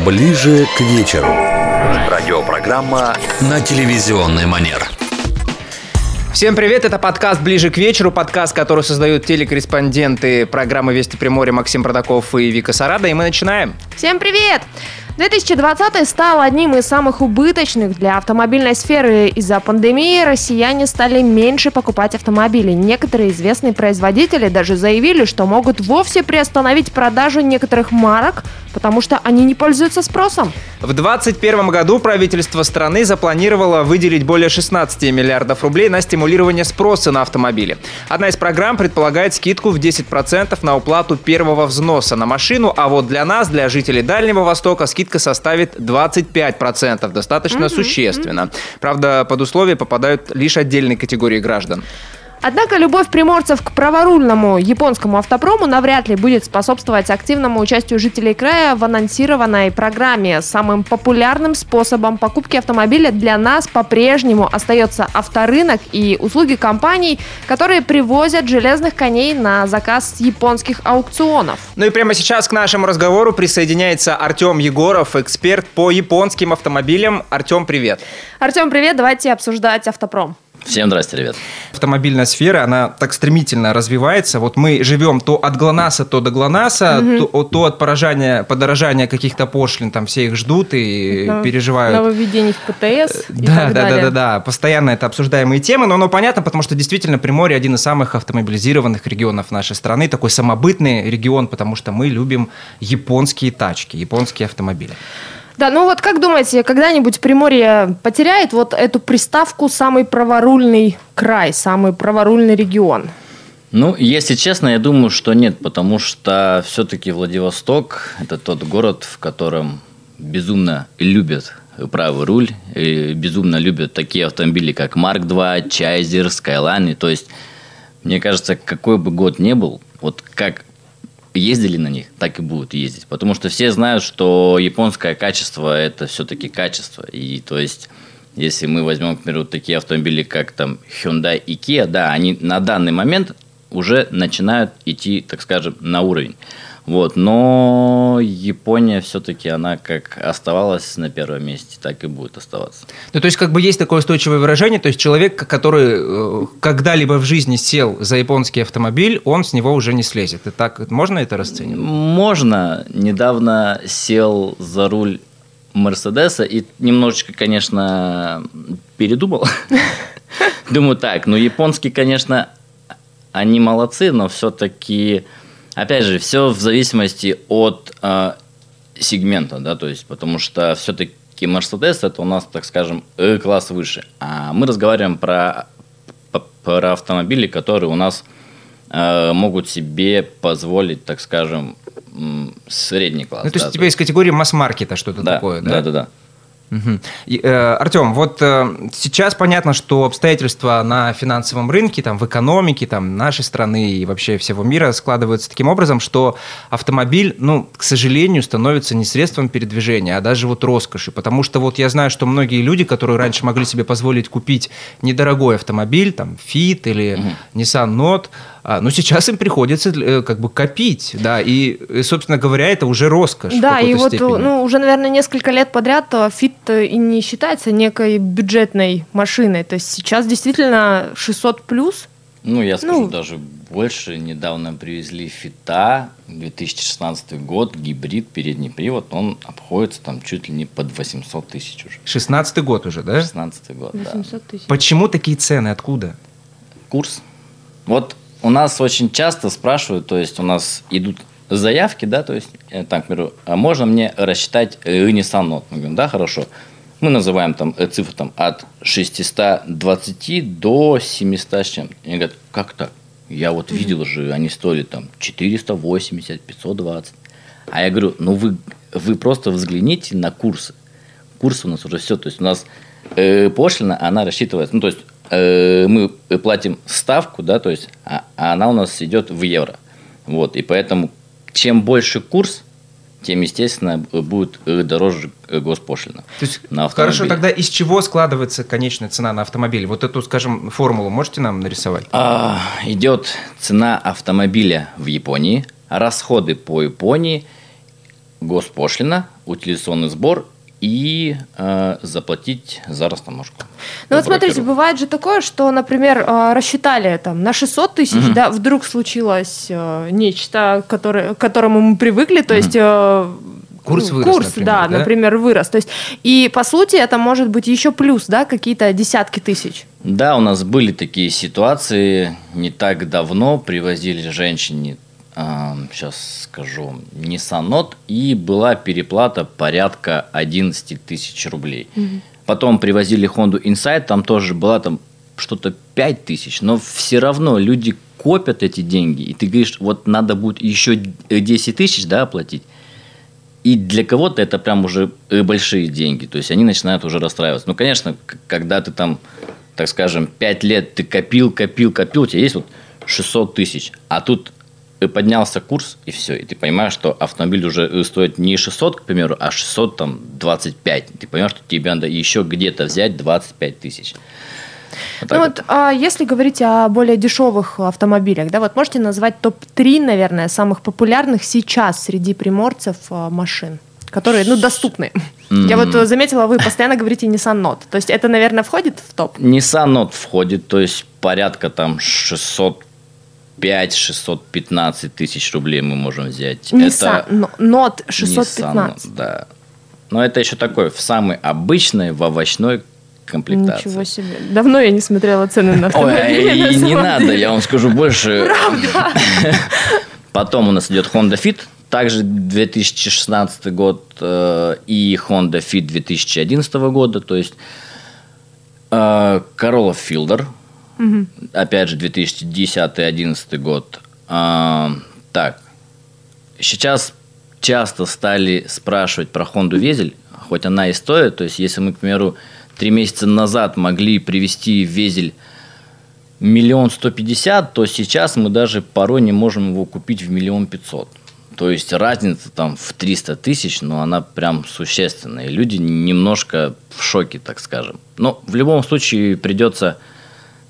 Ближе к вечеру. Радиопрограмма на телевизионный манер. Всем привет, это подкаст «Ближе к вечеру», подкаст, который создают телекорреспонденты программы «Вести Приморье» Максим Продаков и Вика Сарада, и мы начинаем. Всем привет! 2020 стал одним из самых убыточных для автомобильной сферы. Из-за пандемии россияне стали меньше покупать автомобили. Некоторые известные производители даже заявили, что могут вовсе приостановить продажу некоторых марок, потому что они не пользуются спросом. В 2021 году правительство страны запланировало выделить более 16 миллиардов рублей на стимулирование спроса на автомобили. Одна из программ предполагает скидку в 10% на уплату первого взноса на машину, а вот для нас, для жителей Дальнего Востока, скидка скидка составит 25%, достаточно mm-hmm. существенно. Правда, под условия попадают лишь отдельные категории граждан. Однако любовь приморцев к праворульному японскому автопрому навряд ли будет способствовать активному участию жителей края в анонсированной программе. Самым популярным способом покупки автомобиля для нас по-прежнему остается авторынок и услуги компаний, которые привозят железных коней на заказ с японских аукционов. Ну и прямо сейчас к нашему разговору присоединяется Артем Егоров, эксперт по японским автомобилям. Артем, привет. Артем, привет. Давайте обсуждать автопром. Всем здрасте, ребят. Автомобильная сфера, она так стремительно развивается. Вот мы живем то от ГЛОНАССа, то до ГЛОНАССа, угу. то, то от поражения, подорожания каких-то пошлин, там все их ждут и да. переживают. Нововведений в ПТС Да, да, да, да, да. Постоянно это обсуждаемые темы, но оно понятно, потому что действительно Приморье один из самых автомобилизированных регионов нашей страны, такой самобытный регион, потому что мы любим японские тачки, японские автомобили. Да, ну вот как думаете, когда-нибудь Приморье потеряет вот эту приставку «самый праворульный край», «самый праворульный регион»? Ну, если честно, я думаю, что нет, потому что все-таки Владивосток – это тот город, в котором безумно любят правый руль, и безумно любят такие автомобили, как Марк 2, Чайзер, Skyline. То есть, мне кажется, какой бы год ни был, вот как ездили на них, так и будут ездить. Потому что все знают, что японское качество – это все-таки качество. И то есть, если мы возьмем, к примеру, такие автомобили, как там Hyundai и Kia, да, они на данный момент уже начинают идти, так скажем, на уровень. Вот, но Япония все-таки она как оставалась на первом месте, так и будет оставаться. Ну, то есть, как бы есть такое устойчивое выражение, то есть человек, который э, когда-либо в жизни сел за японский автомобиль, он с него уже не слезет. И так можно это расценивать? Можно. Недавно сел за руль Мерседеса и немножечко, конечно, передумал. Думаю, так, ну японские, конечно, они молодцы, но все-таки Опять же, все в зависимости от э, сегмента, да, то есть, потому что все-таки Mercedes это у нас, так скажем, класс выше. А мы разговариваем про, про автомобили, которые у нас э, могут себе позволить, так скажем, средний класс. Ну, то есть, да, у тебя есть категория масс-маркета, что-то да, такое, да? Да, да, да. Угу. Э, Артем, вот э, сейчас понятно, что обстоятельства на финансовом рынке, там, в экономике там, нашей страны и вообще всего мира складываются таким образом, что автомобиль, ну, к сожалению, становится не средством передвижения, а даже вот роскошью. Потому что вот я знаю, что многие люди, которые раньше могли себе позволить купить недорогой автомобиль, там, Fit или угу. Nissan Note, но сейчас им приходится э, как бы копить, да, и, собственно говоря, это уже роскошь. Да, и вот степени. ну, уже, наверное, несколько лет подряд э, и не считается некой бюджетной машиной. То есть сейчас действительно 600 плюс. Ну, я скажу ну, даже больше. Недавно привезли Фита, 2016 год, гибрид, передний привод, он обходится там чуть ли не под 800 тысяч уже. 16 год уже, да? 16 год, 800 да. Почему такие цены? Откуда? Курс. Вот у нас очень часто спрашивают, то есть у нас идут заявки, да, то есть, э, так, к примеру, а можно мне рассчитать Nissan Note? Мы говорим, да, хорошо. Мы называем там э, цифру там, от 620 до 700 с чем-то. Они говорят, как так? Я вот видел же, они стоили там 480, 520. А я говорю, ну вы, вы просто взгляните на курсы. Курсы у нас уже все. То есть у нас э, пошлина, она рассчитывается. Ну, то есть Э, мы платим ставку, да, то есть, а, а она у нас идет в евро. Вот, и поэтому чем больше курс, тем, естественно, будет дороже госпошлина. То есть, на хорошо, тогда из чего складывается конечная цена на автомобиль? Вот эту, скажем, формулу можете нам нарисовать? А, идет цена автомобиля в Японии, расходы по Японии, госпошлина, утилизационный сбор и э, заплатить за растаможку. Ну вот смотрите, бывает же такое, что, например, э, рассчитали там на 600 тысяч, угу. да, вдруг случилось э, нечто, которое, к которому мы привыкли, то угу. есть э, Курс вырос, Курс, например, да, да, например, вырос. То есть, и по сути это может быть еще плюс, да, какие-то десятки тысяч. Да, у нас были такие ситуации не так давно, привозили женщине сейчас скажу, Nissan Note, и была переплата порядка 11 тысяч рублей. Угу. Потом привозили Honda Insight, там тоже была там что-то 5 тысяч, но все равно люди копят эти деньги, и ты говоришь, вот надо будет еще 10 тысяч, да, оплатить. И для кого-то это прям уже э, большие деньги, то есть они начинают уже расстраиваться. Ну, конечно, когда ты там, так скажем, 5 лет ты копил, копил, копил, у тебя есть вот 600 тысяч, а тут поднялся курс, и все. И ты понимаешь, что автомобиль уже стоит не 600, к примеру, а 625. Ты понимаешь, что тебе надо еще где-то взять 25 тысяч. Вот ну вот, а если говорить о более дешевых автомобилях, да, вот можете назвать топ-3, наверное, самых популярных сейчас среди приморцев а, машин, которые, ну, доступны. Mm-hmm. Я вот заметила, вы постоянно говорите Nissan Note. То есть это, наверное, входит в топ? Nissan Note входит, то есть порядка там 600 5-615 тысяч рублей мы можем взять. Nissan это... Note 615. Nissan, да. Но это еще такой в самой обычной, в овощной комплектации. Ничего себе. Давно я не смотрела цены на автомобили. Ой, и не надо, я вам скажу больше. Правда? Потом у нас идет Honda Fit, также 2016 год э, и Honda Fit 2011 года, то есть э, Corolla Fielder – Угу. Опять же, 2010-2011 год. А, так, сейчас часто стали спрашивать про Honda Везель, хоть она и стоит. То есть, если мы, к примеру, три месяца назад могли привести Везель миллион сто пятьдесят, то сейчас мы даже порой не можем его купить в миллион пятьсот. То есть разница там в 300 тысяч, но она прям существенная. Люди немножко в шоке, так скажем. Но в любом случае придется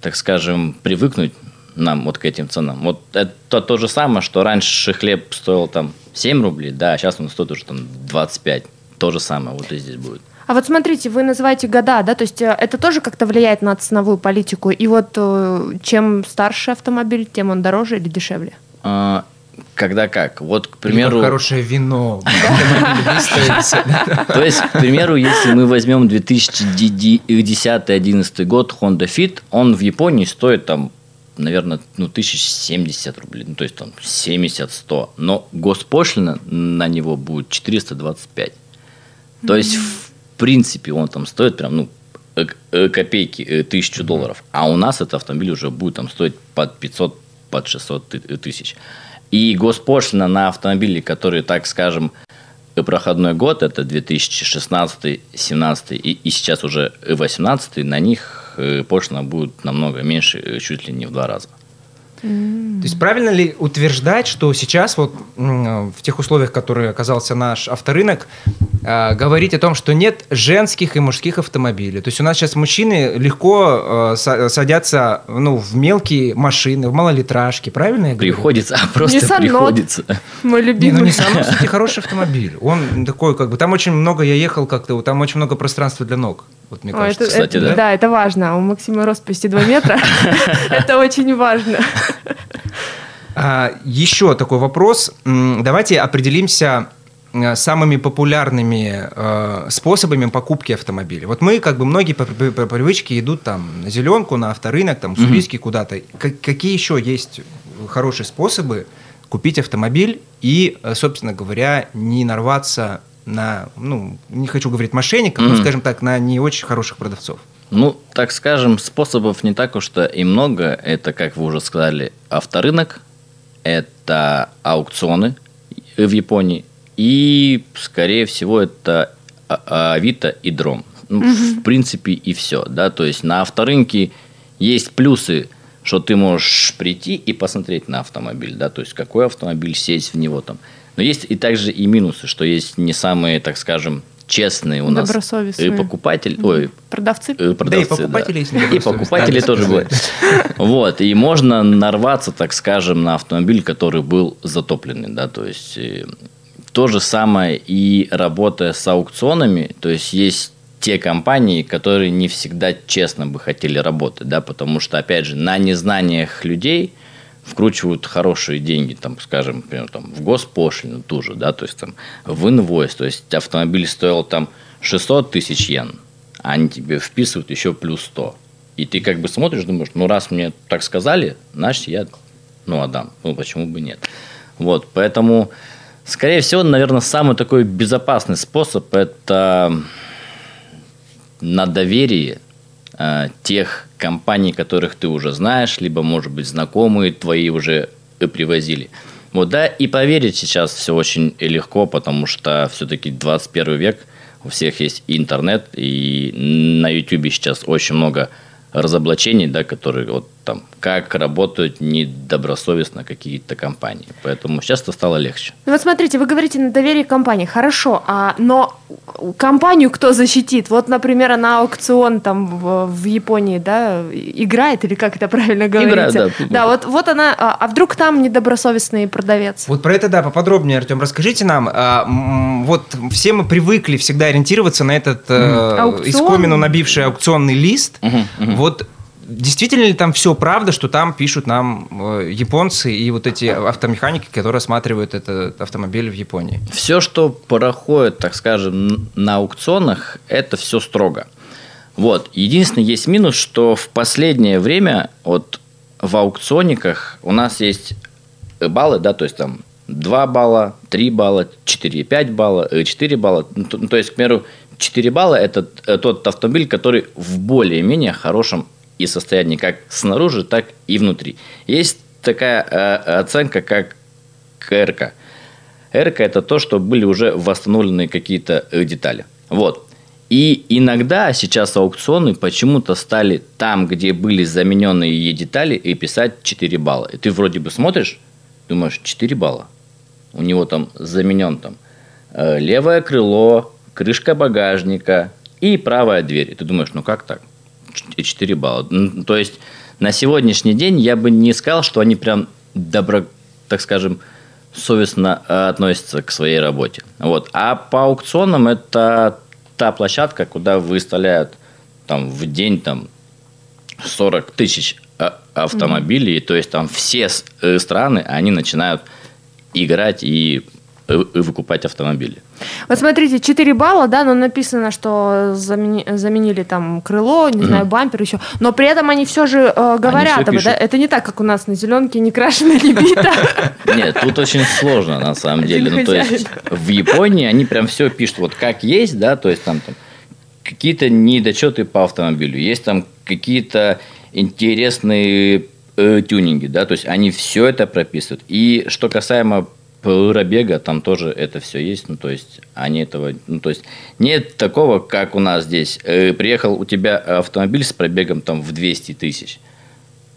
так скажем, привыкнуть нам вот к этим ценам. Вот это то же самое, что раньше хлеб стоил там 7 рублей, да, а сейчас он стоит уже там 25. То же самое вот и здесь будет. А вот смотрите, вы называете года, да, то есть э, это тоже как-то влияет на ценовую политику. И вот э, чем старше автомобиль, тем он дороже или дешевле? А, когда как? Вот, к примеру... Или хорошее вино. То есть, к примеру, если мы возьмем 2010-2011 год Honda Fit, он в Японии стоит там наверное, ну, 1070 рублей, ну, то есть там 70-100, но госпошлина на него будет 425. То есть, в принципе, он там стоит прям, ну, э, э, копейки, э, тысячу долларов, а у нас этот автомобиль уже будет там стоить под 500, под 600 тысяч. И госпошлина на автомобили, которые, так скажем, проходной год, это 2016, 2017 и, и сейчас уже 2018, на них э, пошлина будет намного меньше, э, чуть ли не в два раза. То есть правильно ли утверждать, что сейчас вот в тех условиях, в которые оказался наш авторынок, э, говорить о том, что нет женских и мужских автомобилей? То есть у нас сейчас мужчины легко э, садятся ну, в мелкие машины, в малолитражки, правильно я говорю? Приходится, а просто Nissan приходится. Note, мой любимый. Не, ну Nissan, кстати, хороший автомобиль. Он такой, как бы, там очень много, я ехал как-то, там очень много пространства для ног. Вот мне О, кажется, это, кстати, это, да? Да, это важно. У Максима рост почти 2 метра. Это очень важно. А, еще такой вопрос. Давайте определимся э, самыми популярными э, способами покупки автомобиля. Вот мы, как бы многие по, по, по привычке идут там на зеленку, на авторынок, там, уссурийский mm-hmm. куда-то. Как, какие еще есть хорошие способы купить автомобиль и, э, собственно говоря, не нарваться на, ну, не хочу говорить мошенников, mm-hmm. но, скажем так, на не очень хороших продавцов? Ну, так скажем, способов не так уж-то и много. Это, как вы уже сказали, авторынок, это аукционы в Японии, и, скорее всего, это а, а, Авито и Дром. Ну, угу. В принципе, и все. Да? То есть на авторынке есть плюсы, что ты можешь прийти и посмотреть на автомобиль, да, то есть какой автомобиль, сесть в него там. Но есть и также и минусы, что есть не самые, так скажем, честные у нас и покупатели, ой, продавцы, и продавцы, да, и покупатели, да. и покупатели тоже были. Вот и можно нарваться, так скажем, на автомобиль, который был затопленный, да, то есть э, то же самое и работая с аукционами, то есть есть те компании, которые не всегда честно бы хотели работать, да, потому что, опять же, на незнаниях людей вкручивают хорошие деньги, там, скажем, например, там, в госпошлину ту же, да, то есть там в инвойс, то есть автомобиль стоил там 600 тысяч йен, а они тебе вписывают еще плюс 100. И ты как бы смотришь, думаешь, ну раз мне так сказали, значит я, ну, отдам. Ну, почему бы нет? Вот, поэтому, скорее всего, наверное, самый такой безопасный способ – это на доверии э, тех компаний, которых ты уже знаешь, либо, может быть, знакомые твои уже привозили. Вот, да, и поверить сейчас все очень легко, потому что все-таки 21 век, у всех есть интернет, и на YouTube сейчас очень много разоблачений, да, которые вот там, как работают недобросовестно какие-то компании. Поэтому сейчас это стало легче. Ну вот смотрите, вы говорите на доверие компании, хорошо, а, но компанию кто защитит? Вот, например, она аукцион там в, в Японии, да, играет, или как это правильно говорится? Играет, да. Да, вот, вот она, а, а вдруг там недобросовестный продавец? Вот про это, да, поподробнее, Артем, расскажите нам. А, вот все мы привыкли всегда ориентироваться на этот mm. э, искомину набивший аукционный лист. Uh-huh, uh-huh. Вот действительно ли там все правда, что там пишут нам э, японцы и вот эти автомеханики, которые осматривают этот автомобиль в Японии? Все, что проходит, так скажем, на аукционах, это все строго. Вот. Единственный есть минус, что в последнее время вот в аукционниках у нас есть баллы, да, то есть там 2 балла, 3 балла, 4,5 балла, 4 балла. Ну, то, ну, то есть, к примеру, 4 балла – это э, тот автомобиль, который в более-менее хорошем и состоянии как снаружи, так и внутри. Есть такая э, оценка, как КРК. РК – это то, что были уже восстановлены какие-то э, детали. Вот. И иногда сейчас аукционы почему-то стали там, где были замененные детали, и писать 4 балла. И ты вроде бы смотришь, думаешь, 4 балла. У него там заменен там э, левое крыло, крышка багажника и правая дверь. И ты думаешь, ну как так? 4 балла. То есть на сегодняшний день я бы не сказал, что они прям добро, так скажем, совестно э, относятся к своей работе. Вот. А по аукционам это та площадка, куда выставляют там, в день там, 40 тысяч э, автомобилей. Mm-hmm. То есть там все э, страны, они начинают играть и выкупать автомобили. Вот смотрите, 4 балла, да, но написано, что замени, заменили там крыло, не mm знаю, бампер еще, но при этом они все же э, говорят об этом. Это не так, как у нас на зеленке не крашено, не бито. Нет, тут очень сложно на самом деле. Ну, то есть в Японии они прям все пишут вот как есть, да, то есть там, там какие-то недочеты по автомобилю, есть там какие-то интересные э, тюнинги, да, то есть они все это прописывают. И что касаемо пробега там тоже это все есть, ну, то есть, они этого, ну, то есть, нет такого, как у нас здесь. Э, приехал у тебя автомобиль с пробегом там в 200 тысяч,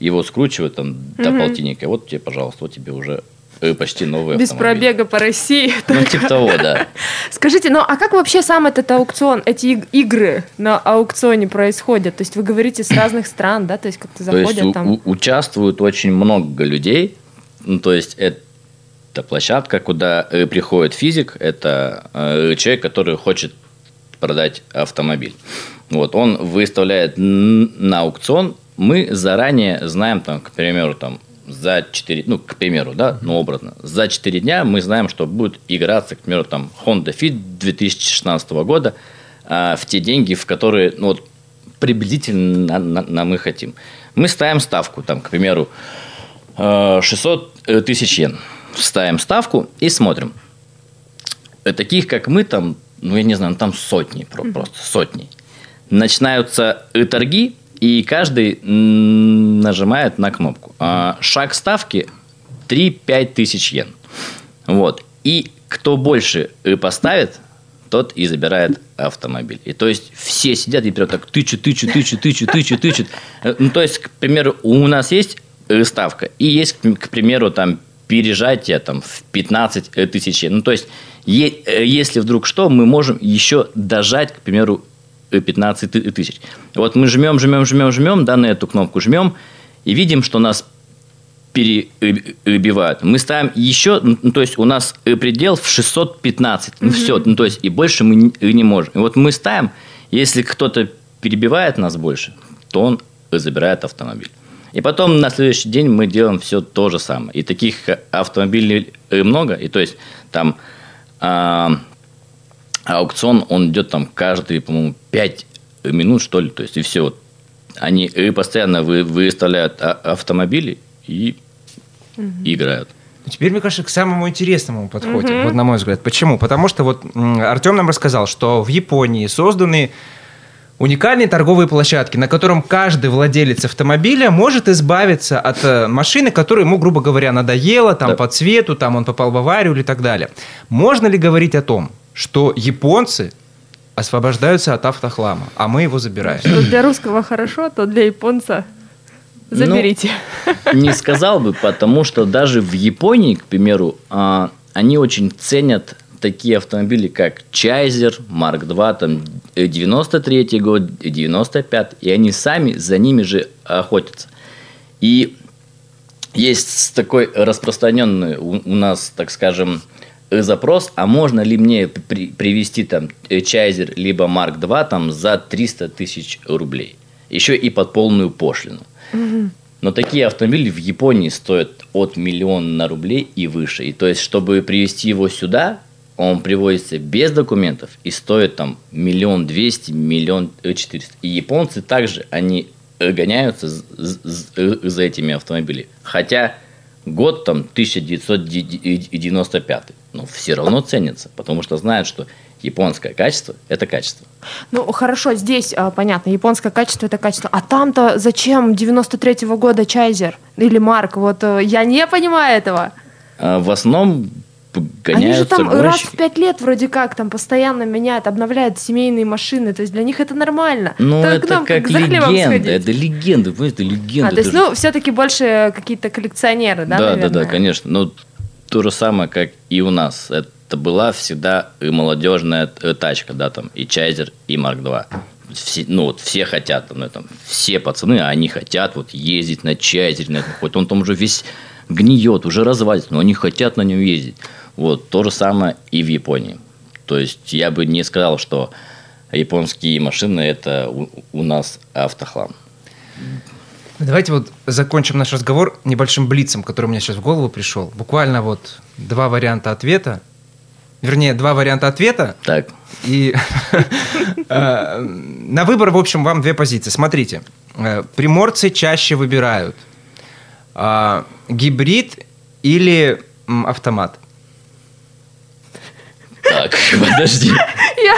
его скручивают там угу. до полтинника, вот тебе, пожалуйста, вот тебе уже э, почти новый Без автомобиль. пробега по России. Ну, только. типа того, да. Скажите, ну а как вообще сам этот аукцион, эти игры на аукционе происходят? То есть вы говорите с разных стран, да? То есть как-то заходят то есть, там... У- участвуют очень много людей, ну, то есть это это площадка, куда э, приходит физик, это э, человек, который хочет продать автомобиль. Вот, он выставляет на аукцион, мы заранее знаем, там, к примеру, там, за 4, ну, к примеру, да, ну, образно, за 4 дня мы знаем, что будет играться, к примеру, там, Honda Fit 2016 года а, в те деньги, в которые, ну, вот, приблизительно на, на, на мы хотим. Мы ставим ставку, там, к примеру, 600 э, тысяч йен ставим ставку и смотрим. Э, таких, как мы, там, ну, я не знаю, там сотни, просто сотни. Начинаются торги, и каждый нажимает на кнопку. А шаг ставки 3-5 тысяч йен. Вот. И кто больше э, поставит, тот и забирает автомобиль. И то есть все сидят и прям так тычут, тычут, тычут, тычут, тычут, тычут. Э, ну, то есть, к примеру, у нас есть ставка, и есть, к примеру, там пережатие там, в 15 э, тысяч. Ну, то есть, е- э, если вдруг что, мы можем еще дожать, к примеру, 15 э, тысяч. Вот мы жмем, жмем, жмем, жмем, да, на эту кнопку жмем, и видим, что нас перебивают. Мы ставим еще, ну, то есть у нас предел в 615. Ну, все, ну, то есть и больше мы не можем. И вот мы ставим, если кто-то перебивает нас больше, то он забирает автомобиль. И потом на следующий день мы делаем все то же самое. И таких автомобилей много. И то есть там а, аукцион, он идет там каждые, по-моему, 5 минут, что ли. То есть и все. Они постоянно вы, выставляют а, автомобили и угу. играют. Ну, теперь, мне кажется, к самому интересному подходим, угу. вот на мой взгляд. Почему? Потому что вот Артем нам рассказал, что в Японии созданы уникальные торговые площадки, на котором каждый владелец автомобиля может избавиться от э, машины, которая ему, грубо говоря, надоела, там, да. по цвету, там, он попал в аварию или так далее. Можно ли говорить о том, что японцы освобождаются от автохлама, а мы его забираем? Что для русского хорошо, то для японца заберите. Ну, не сказал бы, потому что даже в Японии, к примеру, а, они очень ценят такие автомобили, как Чайзер, Марк 2, там 93 э, год, 95 и они сами за ними же охотятся. И есть такой распространенный у, у нас, так скажем, запрос, а можно ли мне при, привезти там э, Чайзер либо Марк 2 там за 300 тысяч рублей, еще и под полную пошлину. Но такие автомобили в Японии стоят от миллиона рублей и выше. И то есть, чтобы привезти его сюда, он привозится без документов и стоит там миллион двести, миллион четыреста. И японцы также, они гоняются за этими автомобилями. Хотя год там 1995, но все равно ценится, потому что знают, что японское качество – это качество. Ну, хорошо, здесь а, понятно, японское качество – это качество. А там-то зачем 93-го года Чайзер или Марк? Вот э, я не понимаю этого. А, в основном гоняются Они же там гонщики. раз в пять лет вроде как там постоянно меняют, обновляют семейные машины, то есть для них это нормально. Ну, это нам, как, как легенда, это легенда, это легенда. А, то есть, ну, все-таки больше какие-то коллекционеры, да, Да, наверное? да, да, конечно. Ну, то же самое, как и у нас. Это была всегда и молодежная тачка, да, там, и Чайзер, и Марк 2 все, ну вот все хотят, ну, там, все пацаны, они хотят вот ездить на чайзере, на этом, хоть он там уже весь гниет, уже развалится, но они хотят на нем ездить. Вот то же самое и в Японии. То есть я бы не сказал, что японские машины это у, у нас автохлам. Давайте вот закончим наш разговор небольшим блицем, который меня сейчас в голову пришел. Буквально вот два варианта ответа. Вернее, два варианта ответа. Так. И э, на выбор, в общем, вам две позиции. Смотрите, э, приморцы чаще выбирают а, гибрид или автомат. Так, подожди. Я...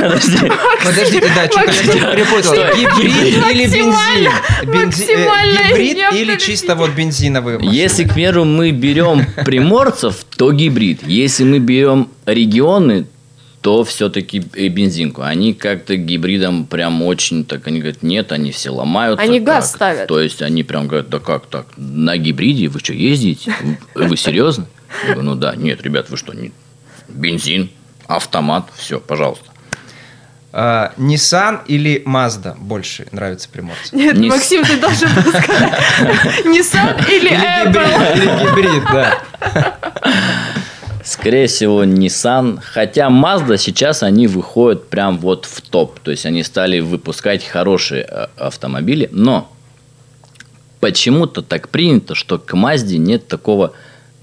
Подожди. Подождите, да, что-то перепутал. Гибрид или бензин? Бензи... Гибрид или чисто вот бензиновый? Если, к примеру, мы берем приморцев, то гибрид. Если мы берем регионы, то все-таки бензинку. Они как-то гибридом прям очень так, они говорят, нет, они все ломаются. Они газ так. ставят. То есть они прям говорят, да как так, на гибриде вы что, ездите? Вы серьезно? Я говорю, ну да, нет, ребят, вы что, не бензин, автомат, все, пожалуйста. А, Nissan или Mazda больше нравится приморцу? Нет, Нис... Максим, ты должен сказать Nissan или, или Apple. Или гибрид, да. Скорее всего, Nissan. Хотя Mazda сейчас они выходят прям вот в топ. То есть они стали выпускать хорошие э, автомобили. Но почему-то так принято, что к Mazda нет такого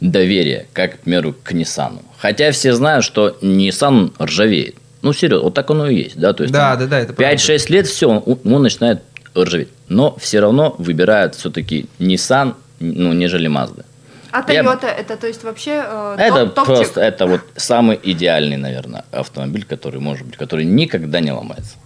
доверия, как, к примеру, к Nissan. Хотя все знают, что Nissan ржавеет. Ну, серьезно, вот так оно и есть. Да, То есть, да, да, да, это 5-6 лет, все, он, он начинает ржаветь. Но все равно выбирают все-таки Nissan, ну, нежели Mazda. А Toyota Я... это, то есть вообще э, Это топ просто, это вот самый идеальный, наверное, автомобиль, который может быть, который никогда не ломается.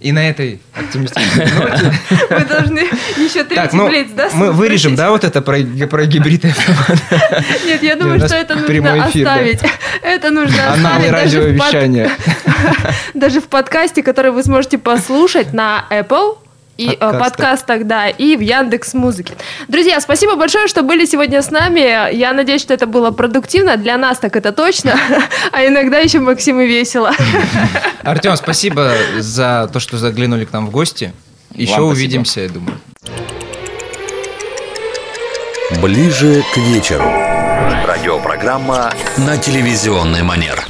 И на этой оптимистичной ноте... Мы должны еще третий ну, блиц, да? Мы вырежем, да, вот это про, про гибрид Нет, я думаю, что это нужно оставить. Это нужно оставить. радиовещание. Даже в подкасте, который вы сможете послушать на Apple, и э, подкастах. подкастах, да, и в Яндекс Музыке. Друзья, спасибо большое, что были сегодня с нами. Я надеюсь, что это было продуктивно. Для нас так это точно. А иногда еще Максим и весело. Артем, спасибо за то, что заглянули к нам в гости. Еще Вам увидимся, спасибо. я думаю. Ближе к вечеру. Радиопрограмма на телевизионный манер.